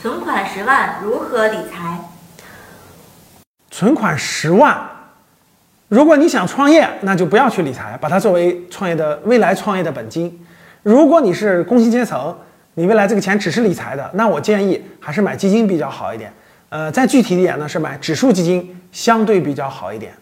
存款十万如何理财存款十万如果你想创业那就不要去理财把它作为创业的未来创业的本金。如果你是工薪阶层你未来这个钱只是理财的那我建议还是买基金比较好一点。呃再具体一点呢是买指数基金相对比较好一点。